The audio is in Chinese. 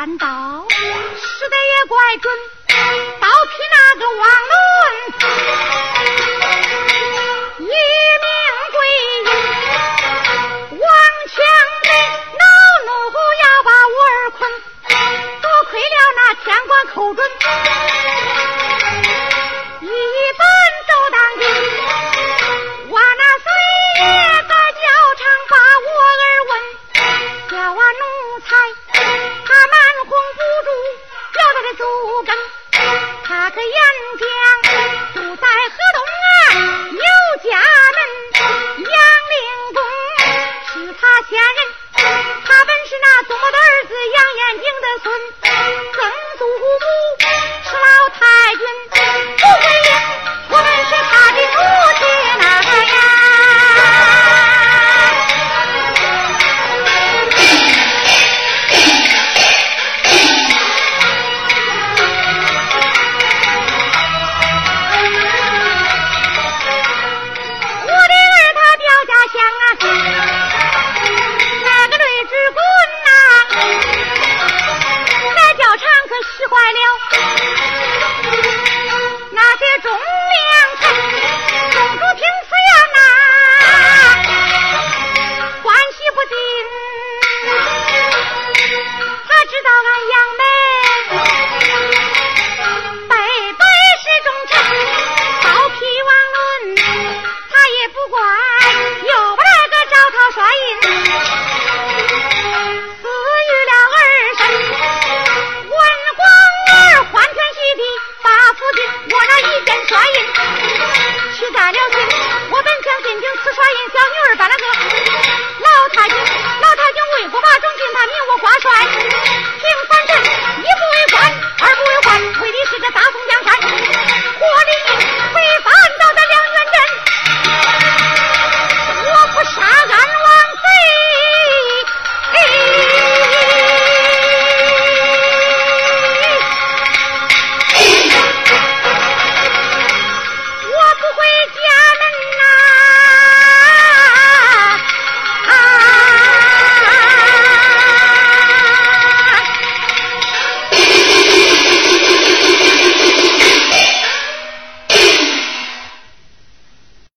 三刀，使得也怪准，刀劈那个王伦。